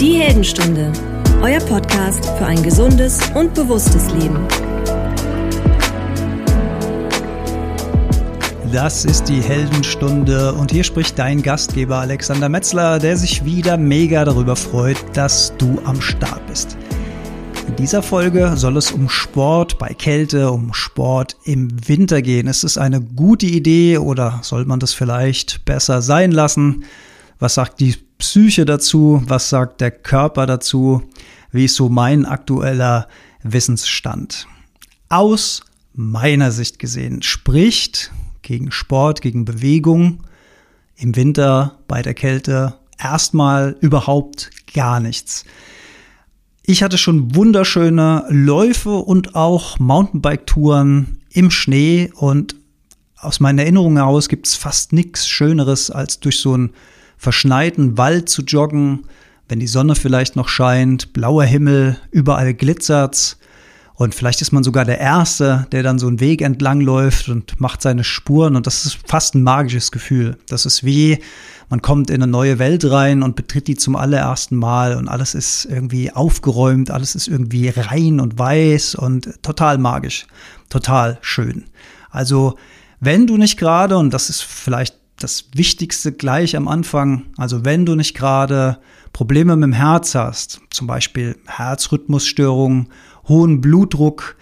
Die Heldenstunde, euer Podcast für ein gesundes und bewusstes Leben. Das ist die Heldenstunde und hier spricht dein Gastgeber Alexander Metzler, der sich wieder mega darüber freut, dass du am Start bist. In dieser Folge soll es um Sport bei Kälte, um Sport im Winter gehen. Ist es eine gute Idee oder soll man das vielleicht besser sein lassen? Was sagt die Psyche dazu? Was sagt der Körper dazu? Wie ist so mein aktueller Wissensstand? Aus meiner Sicht gesehen spricht gegen Sport, gegen Bewegung im Winter bei der Kälte erstmal überhaupt gar nichts. Ich hatte schon wunderschöne Läufe und auch Mountainbike-Touren im Schnee und aus meiner Erinnerung heraus gibt es fast nichts Schöneres, als durch so einen verschneiten Wald zu joggen, wenn die Sonne vielleicht noch scheint, blauer Himmel, überall glitzert's. Und vielleicht ist man sogar der Erste, der dann so einen Weg entlang läuft und macht seine Spuren. Und das ist fast ein magisches Gefühl. Das ist wie, man kommt in eine neue Welt rein und betritt die zum allerersten Mal und alles ist irgendwie aufgeräumt, alles ist irgendwie rein und weiß und total magisch, total schön. Also, wenn du nicht gerade, und das ist vielleicht das Wichtigste gleich am Anfang, also wenn du nicht gerade Probleme mit dem Herz hast, zum Beispiel Herzrhythmusstörungen, hohen Blutdruck,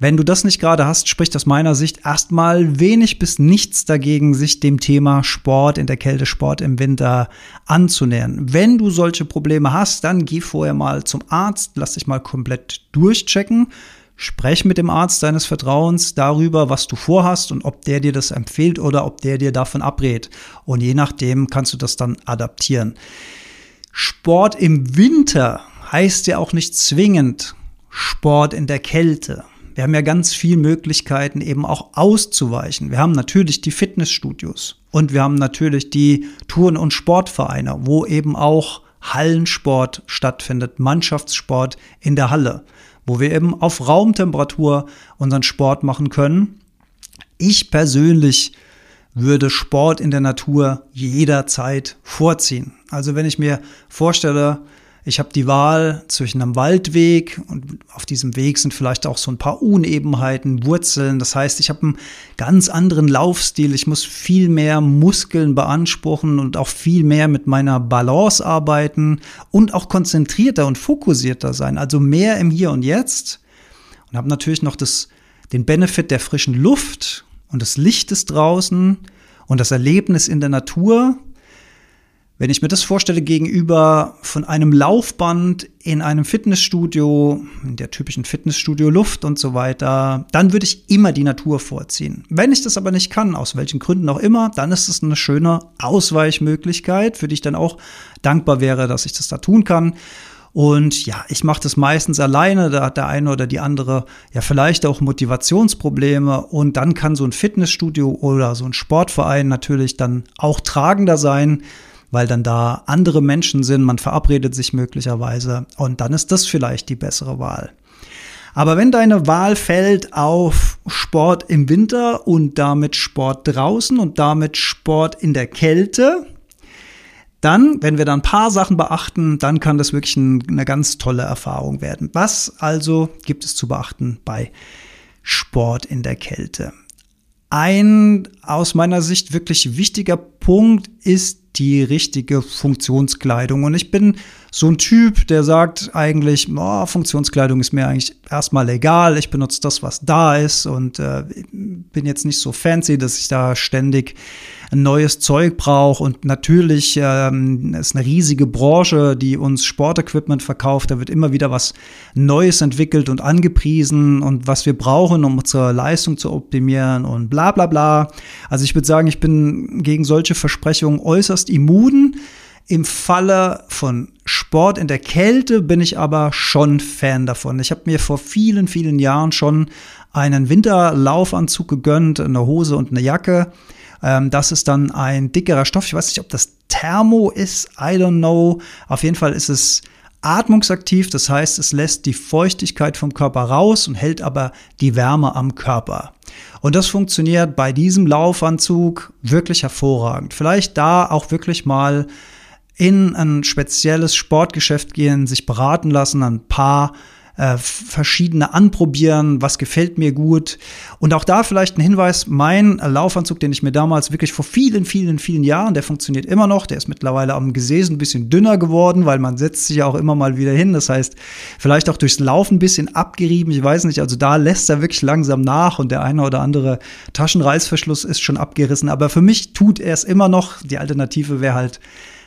wenn du das nicht gerade hast, spricht aus meiner Sicht erstmal wenig bis nichts dagegen, sich dem Thema Sport in der Kälte, Sport im Winter anzunähern. Wenn du solche Probleme hast, dann geh vorher mal zum Arzt, lass dich mal komplett durchchecken. Sprech mit dem Arzt deines Vertrauens darüber, was du vorhast und ob der dir das empfiehlt oder ob der dir davon abrät. Und je nachdem kannst du das dann adaptieren. Sport im Winter heißt ja auch nicht zwingend Sport in der Kälte. Wir haben ja ganz viele Möglichkeiten, eben auch auszuweichen. Wir haben natürlich die Fitnessstudios und wir haben natürlich die Touren- und Sportvereine, wo eben auch Hallensport stattfindet, Mannschaftssport in der Halle wo wir eben auf Raumtemperatur unseren Sport machen können. Ich persönlich würde Sport in der Natur jederzeit vorziehen. Also wenn ich mir vorstelle, ich habe die Wahl zwischen einem Waldweg und auf diesem Weg sind vielleicht auch so ein paar Unebenheiten, Wurzeln. Das heißt, ich habe einen ganz anderen Laufstil. Ich muss viel mehr Muskeln beanspruchen und auch viel mehr mit meiner Balance arbeiten und auch konzentrierter und fokussierter sein. Also mehr im Hier und Jetzt. Und habe natürlich noch das, den Benefit der frischen Luft und des Lichtes draußen und das Erlebnis in der Natur wenn ich mir das vorstelle gegenüber von einem Laufband in einem Fitnessstudio, in der typischen Fitnessstudio Luft und so weiter, dann würde ich immer die Natur vorziehen. Wenn ich das aber nicht kann, aus welchen Gründen auch immer, dann ist es eine schöne Ausweichmöglichkeit, für die ich dann auch dankbar wäre, dass ich das da tun kann. Und ja, ich mache das meistens alleine, da hat der eine oder die andere ja vielleicht auch Motivationsprobleme und dann kann so ein Fitnessstudio oder so ein Sportverein natürlich dann auch tragender sein weil dann da andere Menschen sind, man verabredet sich möglicherweise und dann ist das vielleicht die bessere Wahl. Aber wenn deine Wahl fällt auf Sport im Winter und damit Sport draußen und damit Sport in der Kälte, dann, wenn wir da ein paar Sachen beachten, dann kann das wirklich eine ganz tolle Erfahrung werden. Was also gibt es zu beachten bei Sport in der Kälte? Ein aus meiner Sicht wirklich wichtiger Punkt ist die richtige Funktionskleidung. Und ich bin so ein Typ, der sagt eigentlich, oh, Funktionskleidung ist mir eigentlich erstmal egal. Ich benutze das, was da ist und äh, bin jetzt nicht so fancy, dass ich da ständig neues Zeug brauche. Und natürlich ähm, ist eine riesige Branche, die uns Sportequipment verkauft. Da wird immer wieder was Neues entwickelt und angepriesen und was wir brauchen, um unsere Leistung zu optimieren und bla bla bla. Also ich würde sagen, ich bin gegen solche Versprechungen äußerst immun. Im Falle von Sport in der Kälte bin ich aber schon Fan davon. Ich habe mir vor vielen, vielen Jahren schon einen Winterlaufanzug gegönnt, eine Hose und eine Jacke. Ähm, das ist dann ein dickerer Stoff. Ich weiß nicht, ob das Thermo ist. I don't know. Auf jeden Fall ist es atmungsaktiv. Das heißt, es lässt die Feuchtigkeit vom Körper raus und hält aber die Wärme am Körper. Und das funktioniert bei diesem Laufanzug wirklich hervorragend. Vielleicht da auch wirklich mal in ein spezielles Sportgeschäft gehen, sich beraten lassen, ein paar äh, verschiedene anprobieren, was gefällt mir gut. Und auch da vielleicht ein Hinweis, mein Laufanzug, den ich mir damals wirklich vor vielen, vielen, vielen Jahren, der funktioniert immer noch, der ist mittlerweile am Gesäß ein bisschen dünner geworden, weil man setzt sich ja auch immer mal wieder hin. Das heißt, vielleicht auch durchs Laufen ein bisschen abgerieben, ich weiß nicht, also da lässt er wirklich langsam nach und der eine oder andere Taschenreißverschluss ist schon abgerissen. Aber für mich tut er es immer noch. Die Alternative wäre halt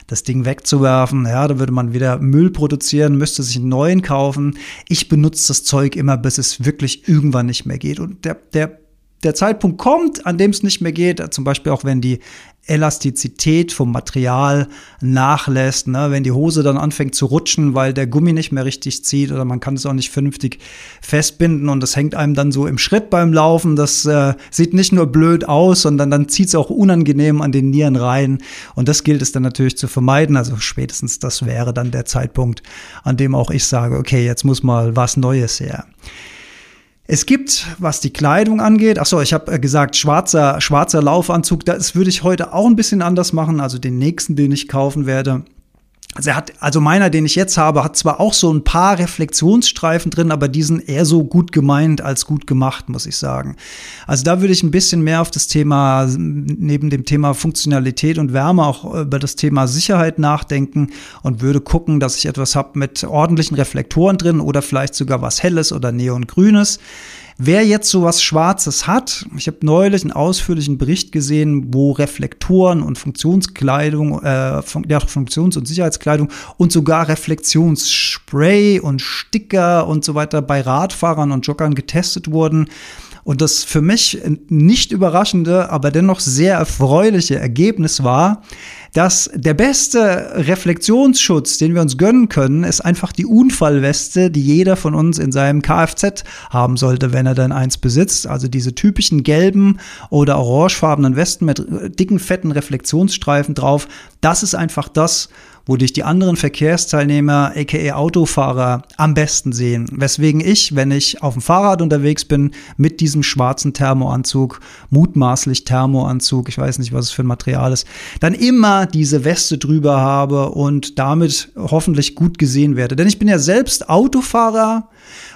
das Ding wegzuwerfen. Ja, da würde man wieder Müll produzieren, müsste sich einen neuen kaufen. Ich benutze das Zeug immer, bis es wirklich irgendwann nicht mehr geht. Und der, der der Zeitpunkt kommt, an dem es nicht mehr geht, zum Beispiel auch wenn die Elastizität vom Material nachlässt, ne? wenn die Hose dann anfängt zu rutschen, weil der Gummi nicht mehr richtig zieht oder man kann es auch nicht vernünftig festbinden und das hängt einem dann so im Schritt beim Laufen. Das äh, sieht nicht nur blöd aus, sondern dann zieht es auch unangenehm an den Nieren rein und das gilt es dann natürlich zu vermeiden. Also spätestens das wäre dann der Zeitpunkt, an dem auch ich sage, okay, jetzt muss mal was Neues her. Es gibt, was die Kleidung angeht, ach so, ich habe äh, gesagt, schwarzer, schwarzer Laufanzug, das würde ich heute auch ein bisschen anders machen. Also den nächsten, den ich kaufen werde, also er hat, also meiner, den ich jetzt habe, hat zwar auch so ein paar Reflexionsstreifen drin, aber die sind eher so gut gemeint als gut gemacht, muss ich sagen. Also da würde ich ein bisschen mehr auf das Thema, neben dem Thema Funktionalität und Wärme auch über das Thema Sicherheit nachdenken und würde gucken, dass ich etwas habe mit ordentlichen Reflektoren drin oder vielleicht sogar was Helles oder Neongrünes. Wer jetzt sowas Schwarzes hat, ich habe neulich einen ausführlichen Bericht gesehen, wo Reflektoren und Funktionskleidung, äh, ja, Funktions- und Sicherheitskleidung und sogar Reflektionsspray und Sticker und so weiter bei Radfahrern und Joggern getestet wurden. Und das für mich nicht überraschende, aber dennoch sehr erfreuliche Ergebnis war, dass der beste Reflexionsschutz, den wir uns gönnen können, ist einfach die Unfallweste, die jeder von uns in seinem Kfz haben sollte, wenn er dann eins besitzt. Also diese typischen gelben oder orangefarbenen Westen mit dicken, fetten Reflexionsstreifen drauf. Das ist einfach das, wo dich die anderen Verkehrsteilnehmer, aka Autofahrer, am besten sehen. Weswegen ich, wenn ich auf dem Fahrrad unterwegs bin, mit diesem schwarzen Thermoanzug, mutmaßlich Thermoanzug, ich weiß nicht, was es für ein Material ist, dann immer diese Weste drüber habe und damit hoffentlich gut gesehen werde. Denn ich bin ja selbst Autofahrer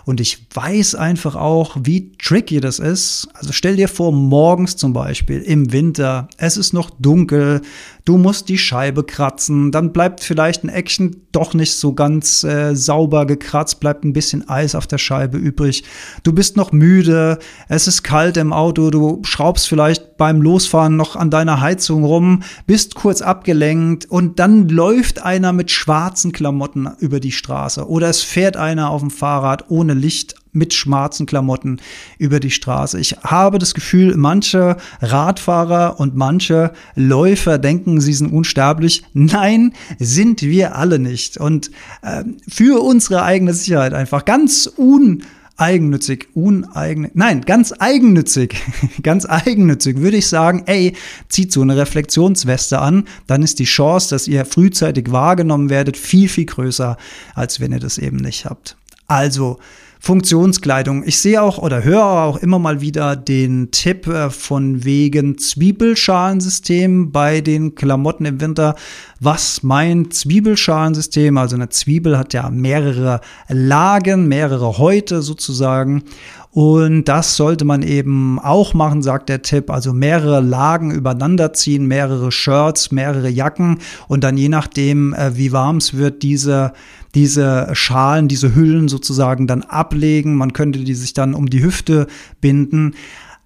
und ich weiß einfach auch, wie tricky das ist. Also stell dir vor, morgens zum Beispiel im Winter, es ist noch dunkel, du musst die Scheibe kratzen, dann bleibt vielleicht ein Action doch nicht so ganz äh, sauber gekratzt, bleibt ein bisschen Eis auf der Scheibe übrig. Du bist noch müde, es ist kalt im Auto, du schraubst vielleicht beim Losfahren noch an deiner Heizung rum, bist kurz abgelenkt und dann läuft einer mit schwarzen Klamotten über die Straße oder es fährt einer auf dem Fahrrad ohne Licht mit schwarzen Klamotten über die Straße. Ich habe das Gefühl, manche Radfahrer und manche Läufer denken, sie sind unsterblich. Nein, sind wir alle nicht. Und äh, für unsere eigene Sicherheit einfach ganz un eigennützig, uneigennützig, nein, ganz eigennützig, ganz eigennützig würde ich sagen, ey, zieht so eine Reflexionsweste an, dann ist die Chance, dass ihr frühzeitig wahrgenommen werdet, viel, viel größer, als wenn ihr das eben nicht habt. Also, Funktionskleidung. Ich sehe auch oder höre auch immer mal wieder den Tipp äh, von wegen Zwiebelschalensystem bei den Klamotten im Winter. Was mein Zwiebelschalensystem, also eine Zwiebel hat ja mehrere Lagen, mehrere Häute sozusagen. Und das sollte man eben auch machen, sagt der Tipp. Also mehrere Lagen übereinander ziehen, mehrere Shirts, mehrere Jacken und dann je nachdem, äh, wie warm es wird, diese diese Schalen, diese Hüllen sozusagen dann ablegen. Man könnte die sich dann um die Hüfte binden.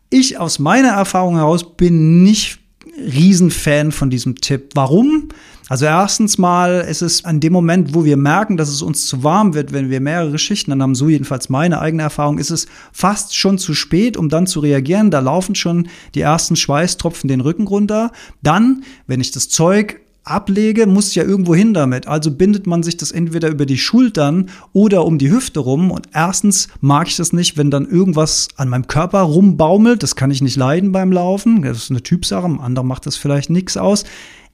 Ich aus meiner Erfahrung heraus bin nicht Riesenfan von diesem Tipp. Warum? Also erstens mal ist es an dem Moment, wo wir merken, dass es uns zu warm wird, wenn wir mehrere Schichten dann haben, so jedenfalls meine eigene Erfahrung, ist es fast schon zu spät, um dann zu reagieren. Da laufen schon die ersten Schweißtropfen den Rücken runter. Dann, wenn ich das Zeug ablege, muss ja irgendwo hin damit. Also bindet man sich das entweder über die Schultern oder um die Hüfte rum. Und erstens mag ich das nicht, wenn dann irgendwas an meinem Körper rumbaumelt. Das kann ich nicht leiden beim Laufen. Das ist eine Typsache. Am anderen macht das vielleicht nichts aus.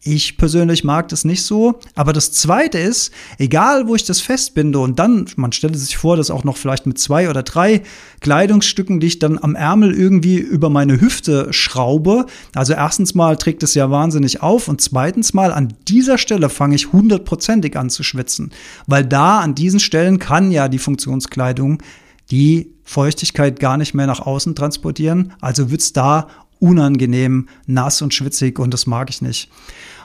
Ich persönlich mag das nicht so. Aber das Zweite ist, egal wo ich das festbinde und dann, man stelle sich vor, das auch noch vielleicht mit zwei oder drei Kleidungsstücken, die ich dann am Ärmel irgendwie über meine Hüfte schraube. Also erstens mal trägt es ja wahnsinnig auf und zweitens mal an dieser Stelle fange ich hundertprozentig an zu schwitzen. Weil da an diesen Stellen kann ja die Funktionskleidung die Feuchtigkeit gar nicht mehr nach außen transportieren. Also wird's da unangenehm, nass und schwitzig und das mag ich nicht.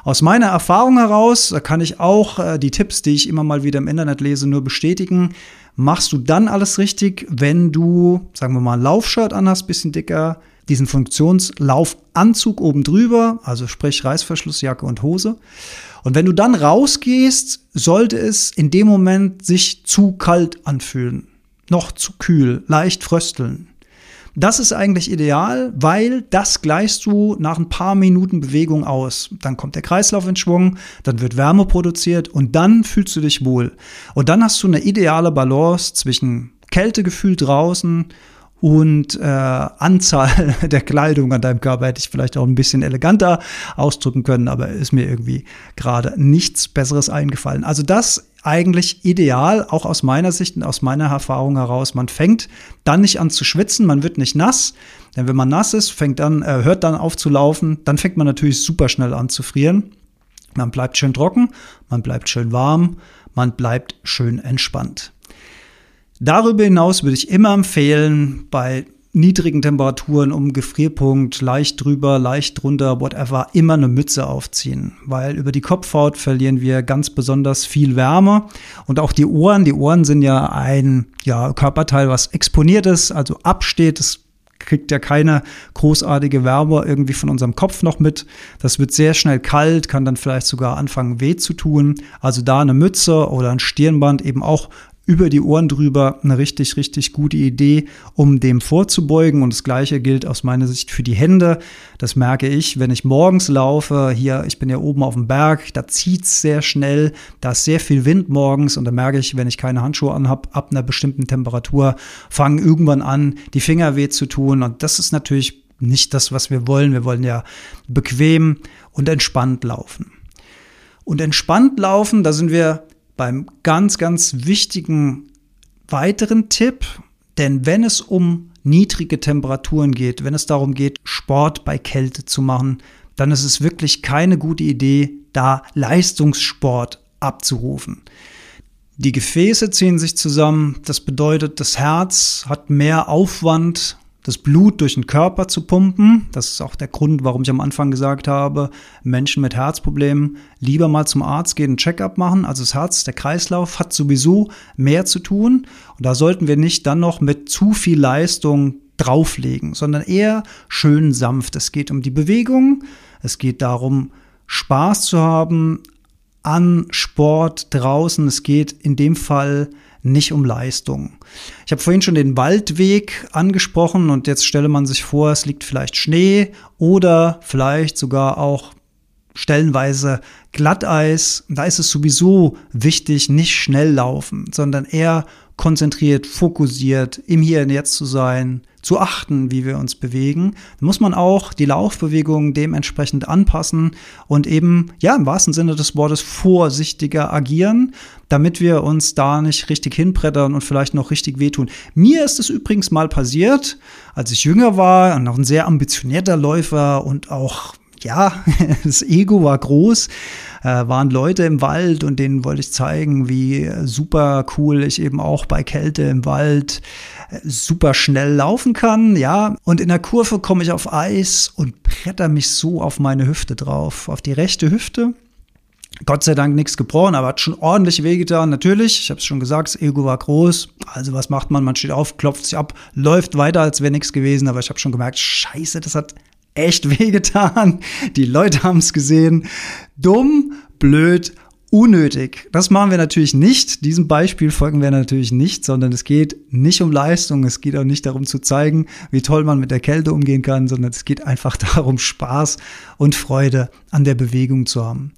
Aus meiner Erfahrung heraus kann ich auch äh, die Tipps, die ich immer mal wieder im Internet lese, nur bestätigen. Machst du dann alles richtig, wenn du, sagen wir mal, ein Laufshirt anhast, bisschen dicker, diesen Funktionslaufanzug oben drüber, also sprich Reißverschlussjacke und Hose. Und wenn du dann rausgehst, sollte es in dem Moment sich zu kalt anfühlen, noch zu kühl, leicht frösteln. Das ist eigentlich ideal, weil das gleichst du nach ein paar Minuten Bewegung aus. Dann kommt der Kreislauf in Schwung, dann wird Wärme produziert und dann fühlst du dich wohl. Und dann hast du eine ideale Balance zwischen Kältegefühl draußen und äh, Anzahl der Kleidung an deinem Körper hätte ich vielleicht auch ein bisschen eleganter ausdrücken können, aber ist mir irgendwie gerade nichts Besseres eingefallen. Also das eigentlich ideal, auch aus meiner Sicht und aus meiner Erfahrung heraus. Man fängt dann nicht an zu schwitzen, man wird nicht nass, denn wenn man nass ist, fängt dann, äh, hört dann auf zu laufen, dann fängt man natürlich super schnell an zu frieren. Man bleibt schön trocken, man bleibt schön warm, man bleibt schön entspannt. Darüber hinaus würde ich immer empfehlen, bei niedrigen Temperaturen um Gefrierpunkt, leicht drüber, leicht drunter, whatever, immer eine Mütze aufziehen, weil über die Kopfhaut verlieren wir ganz besonders viel Wärme und auch die Ohren, die Ohren sind ja ein ja, Körperteil, was exponiert ist, also absteht, das kriegt ja keine großartige Wärme irgendwie von unserem Kopf noch mit. Das wird sehr schnell kalt, kann dann vielleicht sogar anfangen weh zu tun. Also da eine Mütze oder ein Stirnband eben auch über die Ohren drüber eine richtig, richtig gute Idee, um dem vorzubeugen. Und das Gleiche gilt aus meiner Sicht für die Hände. Das merke ich, wenn ich morgens laufe. Hier, ich bin ja oben auf dem Berg, da zieht's sehr schnell. Da ist sehr viel Wind morgens. Und da merke ich, wenn ich keine Handschuhe anhab, ab einer bestimmten Temperatur, fangen irgendwann an, die Finger weh zu tun. Und das ist natürlich nicht das, was wir wollen. Wir wollen ja bequem und entspannt laufen. Und entspannt laufen, da sind wir beim ganz, ganz wichtigen weiteren Tipp, denn wenn es um niedrige Temperaturen geht, wenn es darum geht, Sport bei Kälte zu machen, dann ist es wirklich keine gute Idee, da Leistungssport abzurufen. Die Gefäße ziehen sich zusammen, das bedeutet, das Herz hat mehr Aufwand das Blut durch den Körper zu pumpen. Das ist auch der Grund, warum ich am Anfang gesagt habe, Menschen mit Herzproblemen lieber mal zum Arzt gehen, einen Checkup machen. Also das Herz, der Kreislauf hat sowieso mehr zu tun. Und da sollten wir nicht dann noch mit zu viel Leistung drauflegen, sondern eher schön sanft. Es geht um die Bewegung. Es geht darum, Spaß zu haben an Sport draußen. Es geht in dem Fall nicht um Leistung. Ich habe vorhin schon den Waldweg angesprochen und jetzt stelle man sich vor, es liegt vielleicht Schnee oder vielleicht sogar auch stellenweise Glatteis. Da ist es sowieso wichtig, nicht schnell laufen, sondern eher konzentriert, fokussiert, im Hier und Jetzt zu sein, zu achten, wie wir uns bewegen, muss man auch die Laufbewegungen dementsprechend anpassen und eben, ja, im wahrsten Sinne des Wortes vorsichtiger agieren, damit wir uns da nicht richtig hinbrettern und vielleicht noch richtig wehtun. Mir ist es übrigens mal passiert, als ich jünger war und noch ein sehr ambitionierter Läufer und auch ja, das Ego war groß, äh, waren Leute im Wald und denen wollte ich zeigen, wie super cool ich eben auch bei Kälte im Wald äh, super schnell laufen kann, ja. Und in der Kurve komme ich auf Eis und bretter mich so auf meine Hüfte drauf, auf die rechte Hüfte. Gott sei Dank nichts gebrochen, aber hat schon ordentlich wehgetan. Natürlich, ich habe es schon gesagt, das Ego war groß. Also was macht man? Man steht auf, klopft sich ab, läuft weiter, als wäre nichts gewesen. Aber ich habe schon gemerkt, scheiße, das hat echt wehgetan. Die Leute haben es gesehen. Dumm, blöd, unnötig. Das machen wir natürlich nicht. Diesem Beispiel folgen wir natürlich nicht, sondern es geht nicht um Leistung. Es geht auch nicht darum zu zeigen, wie toll man mit der Kälte umgehen kann, sondern es geht einfach darum, Spaß und Freude an der Bewegung zu haben.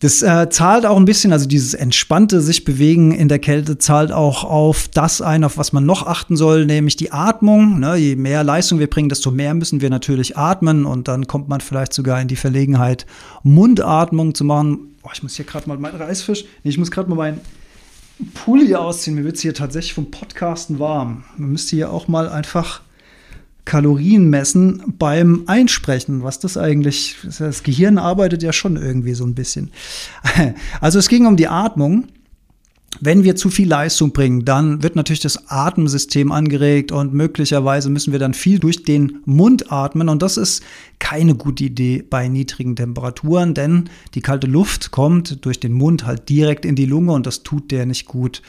Das äh, zahlt auch ein bisschen, also dieses entspannte sich bewegen in der Kälte zahlt auch auf das ein, auf was man noch achten soll, nämlich die Atmung. Ne? Je mehr Leistung wir bringen, desto mehr müssen wir natürlich atmen und dann kommt man vielleicht sogar in die Verlegenheit, Mundatmung zu machen. Boah, ich muss hier gerade mal meinen Reisfisch, nee, ich muss gerade mal meinen Pulli ausziehen. Mir wird es hier tatsächlich vom Podcasten warm. Man müsste hier auch mal einfach Kalorien messen beim Einsprechen, was das eigentlich, das Gehirn arbeitet ja schon irgendwie so ein bisschen. Also es ging um die Atmung. Wenn wir zu viel Leistung bringen, dann wird natürlich das Atemsystem angeregt und möglicherweise müssen wir dann viel durch den Mund atmen und das ist keine gute Idee bei niedrigen Temperaturen, denn die kalte Luft kommt durch den Mund halt direkt in die Lunge und das tut der nicht gut.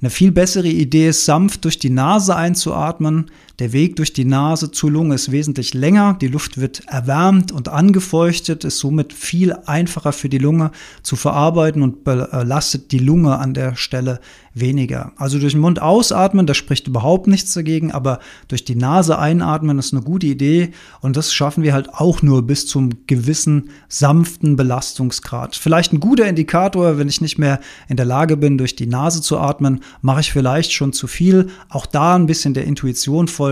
Eine viel bessere Idee ist, sanft durch die Nase einzuatmen. Der Weg durch die Nase zur Lunge ist wesentlich länger. Die Luft wird erwärmt und angefeuchtet, ist somit viel einfacher für die Lunge zu verarbeiten und belastet die Lunge an der Stelle weniger. Also durch den Mund ausatmen, da spricht überhaupt nichts dagegen, aber durch die Nase einatmen ist eine gute Idee und das schaffen wir halt auch nur bis zum gewissen sanften Belastungsgrad. Vielleicht ein guter Indikator, wenn ich nicht mehr in der Lage bin, durch die Nase zu atmen, mache ich vielleicht schon zu viel. Auch da ein bisschen der Intuition folgen.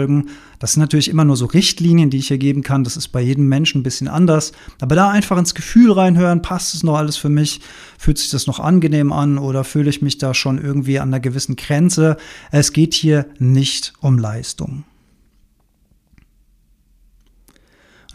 Das sind natürlich immer nur so Richtlinien, die ich hier geben kann. Das ist bei jedem Menschen ein bisschen anders. Aber da einfach ins Gefühl reinhören, passt es noch alles für mich? Fühlt sich das noch angenehm an oder fühle ich mich da schon irgendwie an einer gewissen Grenze? Es geht hier nicht um Leistung.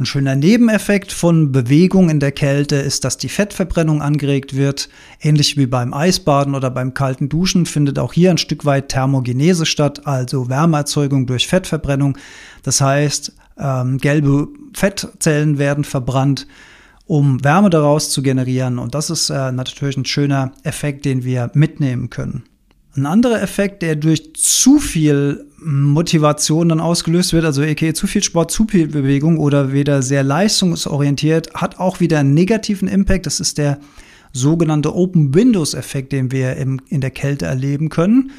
Ein schöner Nebeneffekt von Bewegung in der Kälte ist, dass die Fettverbrennung angeregt wird. Ähnlich wie beim Eisbaden oder beim kalten Duschen findet auch hier ein Stück weit Thermogenese statt, also Wärmeerzeugung durch Fettverbrennung. Das heißt, ähm, gelbe Fettzellen werden verbrannt, um Wärme daraus zu generieren. Und das ist äh, natürlich ein schöner Effekt, den wir mitnehmen können. Ein anderer Effekt, der durch zu viel Motivation dann ausgelöst wird, also okay, zu viel Sport, zu viel Bewegung oder wieder sehr leistungsorientiert, hat auch wieder einen negativen Impact. Das ist der sogenannte Open Windows Effekt, den wir im, in der Kälte erleben können.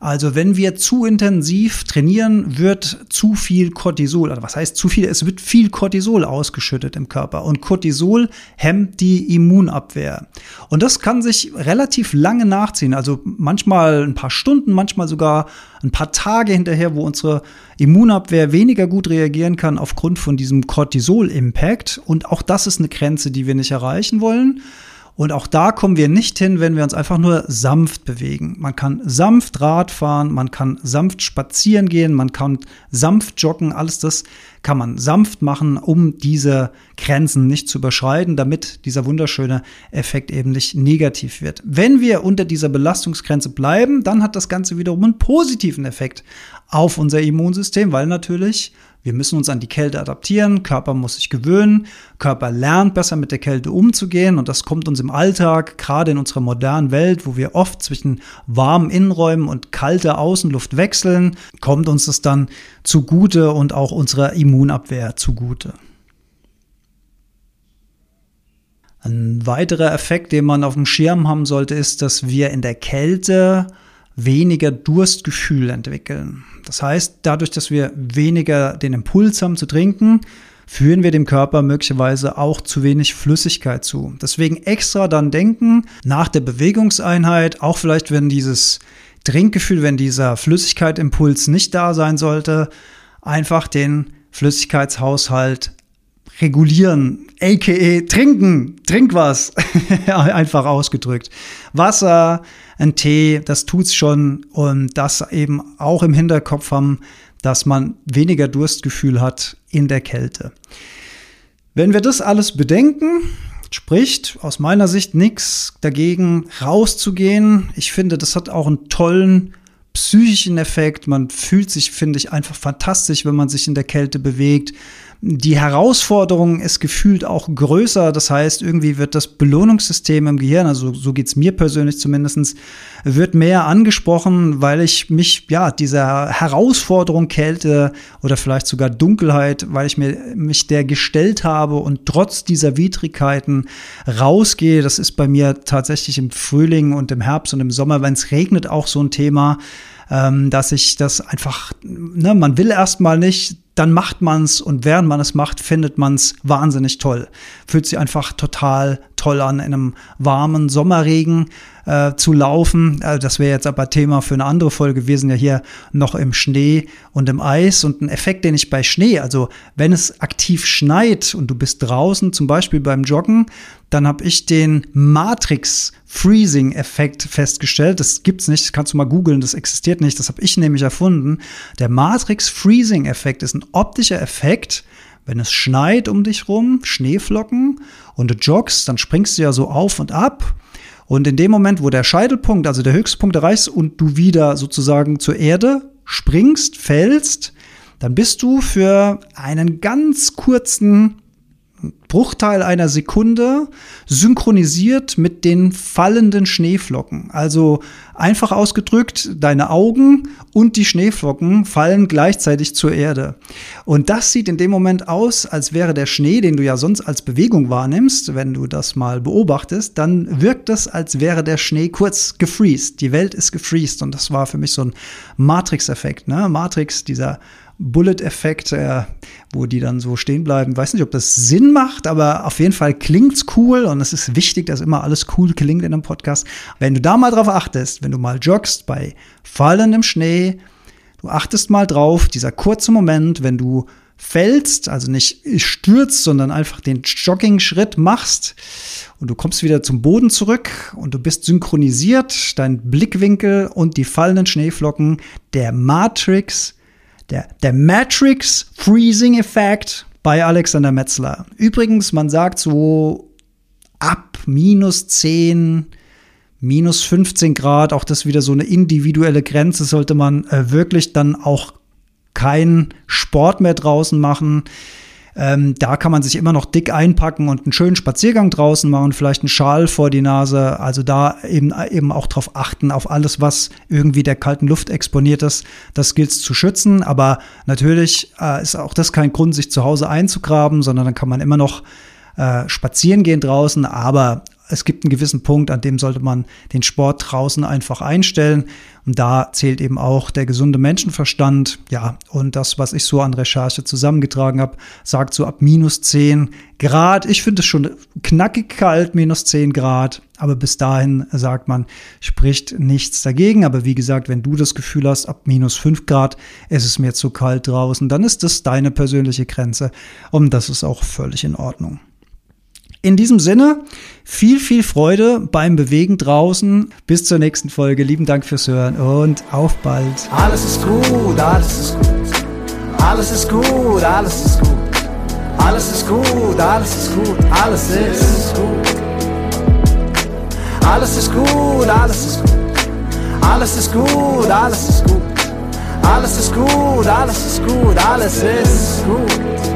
Also wenn wir zu intensiv trainieren, wird zu viel Cortisol, also was heißt zu viel? Es wird viel Cortisol ausgeschüttet im Körper und Cortisol hemmt die Immunabwehr. Und das kann sich relativ lange nachziehen, also manchmal ein paar Stunden, manchmal sogar ein paar Tage hinterher, wo unsere Immunabwehr weniger gut reagieren kann aufgrund von diesem Cortisol-Impact. Und auch das ist eine Grenze, die wir nicht erreichen wollen. Und auch da kommen wir nicht hin, wenn wir uns einfach nur sanft bewegen. Man kann sanft Rad fahren, man kann sanft spazieren gehen, man kann sanft joggen, alles das kann man sanft machen, um diese Grenzen nicht zu überschreiten, damit dieser wunderschöne Effekt eben nicht negativ wird. Wenn wir unter dieser Belastungsgrenze bleiben, dann hat das Ganze wiederum einen positiven Effekt auf unser Immunsystem, weil natürlich wir müssen uns an die Kälte adaptieren, Körper muss sich gewöhnen, Körper lernt besser mit der Kälte umzugehen und das kommt uns im Alltag, gerade in unserer modernen Welt, wo wir oft zwischen warmen Innenräumen und kalter Außenluft wechseln, kommt uns das dann zugute und auch unserer Immunabwehr zugute. Ein weiterer Effekt, den man auf dem Schirm haben sollte, ist, dass wir in der Kälte weniger Durstgefühl entwickeln. Das heißt, dadurch, dass wir weniger den Impuls haben zu trinken, führen wir dem Körper möglicherweise auch zu wenig Flüssigkeit zu. Deswegen extra dann denken, nach der Bewegungseinheit, auch vielleicht wenn dieses Trinkgefühl, wenn dieser Flüssigkeitimpuls nicht da sein sollte, einfach den Flüssigkeitshaushalt regulieren, aka trinken, trink was, einfach ausgedrückt. Wasser, ein Tee, das tut's schon und das eben auch im Hinterkopf haben, dass man weniger Durstgefühl hat in der Kälte. Wenn wir das alles bedenken, spricht aus meiner Sicht nichts dagegen, rauszugehen. Ich finde, das hat auch einen tollen psychischen Effekt. Man fühlt sich, finde ich, einfach fantastisch, wenn man sich in der Kälte bewegt. Die Herausforderung ist gefühlt auch größer. Das heißt, irgendwie wird das Belohnungssystem im Gehirn, also so geht's mir persönlich zumindestens, wird mehr angesprochen, weil ich mich, ja, dieser Herausforderung Kälte oder vielleicht sogar Dunkelheit, weil ich mir, mich der gestellt habe und trotz dieser Widrigkeiten rausgehe. Das ist bei mir tatsächlich im Frühling und im Herbst und im Sommer, wenn es regnet, auch so ein Thema ähm, dass ich das einfach, ne, man will erstmal nicht dann macht man's und während man es macht, findet man's wahnsinnig toll. Fühlt sich einfach total toll an, in einem warmen Sommerregen äh, zu laufen. Also das wäre jetzt aber Thema für eine andere Folge. Wir sind ja hier noch im Schnee und im Eis und ein Effekt, den ich bei Schnee, also wenn es aktiv schneit und du bist draußen, zum Beispiel beim Joggen, dann habe ich den Matrix Freezing Effekt festgestellt. Das gibt's nicht, das kannst du mal googeln, das existiert nicht, das habe ich nämlich erfunden. Der Matrix Freezing Effekt ist ein optischer Effekt, wenn es schneit um dich rum, Schneeflocken und du joggst, dann springst du ja so auf und ab. Und in dem Moment, wo der Scheitelpunkt, also der Höchstpunkt erreichst und du wieder sozusagen zur Erde springst, fällst, dann bist du für einen ganz kurzen Bruchteil einer Sekunde synchronisiert mit den fallenden Schneeflocken. Also einfach ausgedrückt, deine Augen und die Schneeflocken fallen gleichzeitig zur Erde. Und das sieht in dem Moment aus, als wäre der Schnee, den du ja sonst als Bewegung wahrnimmst, wenn du das mal beobachtest, dann wirkt es, als wäre der Schnee kurz gefreezed. Die Welt ist gefreezed und das war für mich so ein Matrix-Effekt. Ne? Matrix, dieser Bullet-Effekt, äh, wo die dann so stehen bleiben. Weiß nicht, ob das Sinn macht, aber auf jeden Fall klingt's cool und es ist wichtig, dass immer alles cool klingt in einem Podcast. Wenn du da mal drauf achtest, wenn du mal joggst bei fallendem Schnee, du achtest mal drauf, dieser kurze Moment, wenn du fällst, also nicht stürzt, sondern einfach den Jogging-Schritt machst und du kommst wieder zum Boden zurück und du bist synchronisiert, dein Blickwinkel und die fallenden Schneeflocken, der Matrix der, der Matrix Freezing Effekt bei Alexander Metzler. Übrigens, man sagt so ab minus 10, minus 15 Grad, auch das wieder so eine individuelle Grenze, sollte man äh, wirklich dann auch keinen Sport mehr draußen machen. Ähm, da kann man sich immer noch dick einpacken und einen schönen Spaziergang draußen machen, vielleicht einen Schal vor die Nase. Also da eben, eben auch drauf achten, auf alles, was irgendwie der kalten Luft exponiert ist. Das gilt zu schützen. Aber natürlich äh, ist auch das kein Grund, sich zu Hause einzugraben, sondern dann kann man immer noch äh, spazieren gehen draußen. Aber es gibt einen gewissen Punkt, an dem sollte man den Sport draußen einfach einstellen. Und da zählt eben auch der gesunde Menschenverstand. Ja, und das, was ich so an Recherche zusammengetragen habe, sagt so ab minus 10 Grad. Ich finde es schon knackig kalt, minus 10 Grad. Aber bis dahin sagt man, spricht nichts dagegen. Aber wie gesagt, wenn du das Gefühl hast, ab minus 5 Grad ist es mir zu kalt draußen, dann ist das deine persönliche Grenze. Und das ist auch völlig in Ordnung. In diesem Sinne, viel, viel Freude beim Bewegen draußen. Bis zur nächsten Folge. Lieben Dank fürs Hören und auf bald. Alles ist gut, alles ist gut. Alles ist gut, alles ist gut. Alles ist gut, alles ist gut. Alles ist gut. Alles ist gut, alles ist gut. Alles ist gut, alles ist gut. Alles ist gut, alles ist gut, alles ist gut.